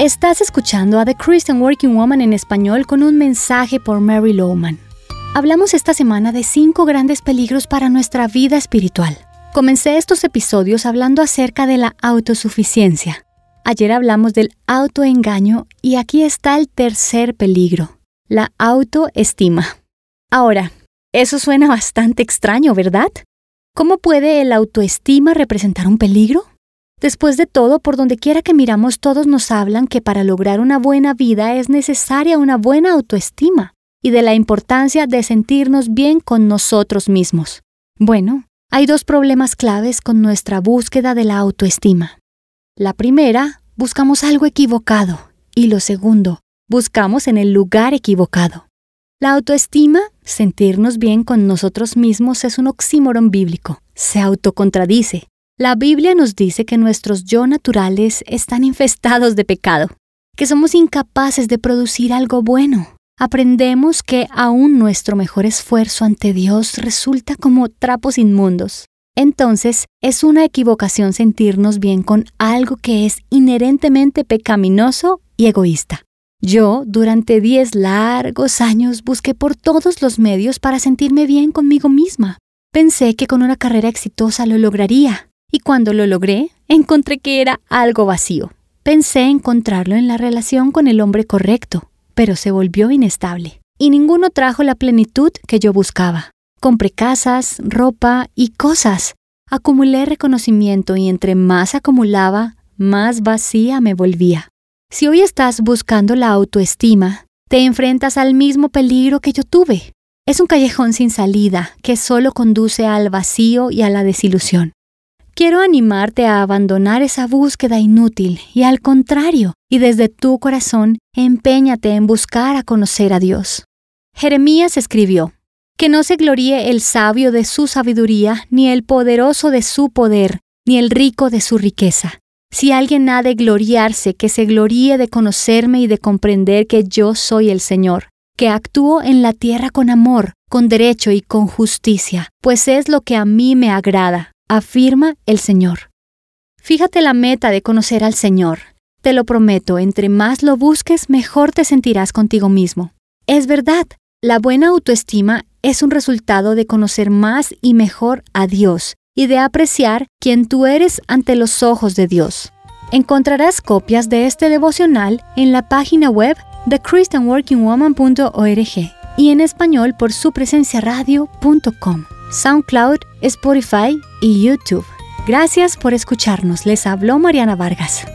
Estás escuchando a The Christian Working Woman en español con un mensaje por Mary Lowman. Hablamos esta semana de cinco grandes peligros para nuestra vida espiritual. Comencé estos episodios hablando acerca de la autosuficiencia. Ayer hablamos del autoengaño y aquí está el tercer peligro, la autoestima. Ahora, eso suena bastante extraño, ¿verdad? ¿Cómo puede el autoestima representar un peligro? Después de todo, por donde quiera que miramos, todos nos hablan que para lograr una buena vida es necesaria una buena autoestima y de la importancia de sentirnos bien con nosotros mismos. Bueno, hay dos problemas claves con nuestra búsqueda de la autoestima. La primera, buscamos algo equivocado y lo segundo, buscamos en el lugar equivocado. La autoestima, sentirnos bien con nosotros mismos, es un oxímoron bíblico. Se autocontradice. La Biblia nos dice que nuestros yo naturales están infestados de pecado, que somos incapaces de producir algo bueno. Aprendemos que aún nuestro mejor esfuerzo ante Dios resulta como trapos inmundos. Entonces, es una equivocación sentirnos bien con algo que es inherentemente pecaminoso y egoísta. Yo, durante diez largos años, busqué por todos los medios para sentirme bien conmigo misma. Pensé que con una carrera exitosa lo lograría, y cuando lo logré, encontré que era algo vacío. Pensé encontrarlo en la relación con el hombre correcto, pero se volvió inestable, y ninguno trajo la plenitud que yo buscaba. Compré casas, ropa y cosas. Acumulé reconocimiento y entre más acumulaba, más vacía me volvía. Si hoy estás buscando la autoestima, te enfrentas al mismo peligro que yo tuve. Es un callejón sin salida que solo conduce al vacío y a la desilusión. Quiero animarte a abandonar esa búsqueda inútil y al contrario, y desde tu corazón, empeñate en buscar a conocer a Dios. Jeremías escribió, Que no se gloríe el sabio de su sabiduría, ni el poderoso de su poder, ni el rico de su riqueza. Si alguien ha de gloriarse, que se gloríe de conocerme y de comprender que yo soy el Señor, que actúo en la tierra con amor, con derecho y con justicia, pues es lo que a mí me agrada afirma el Señor. Fíjate la meta de conocer al Señor. Te lo prometo, entre más lo busques, mejor te sentirás contigo mismo. Es verdad, la buena autoestima es un resultado de conocer más y mejor a Dios y de apreciar quién tú eres ante los ojos de Dios. Encontrarás copias de este devocional en la página web de christianworkingwoman.org y en español por su presencia radio.com. SoundCloud, Spotify y YouTube. Gracias por escucharnos. Les habló Mariana Vargas.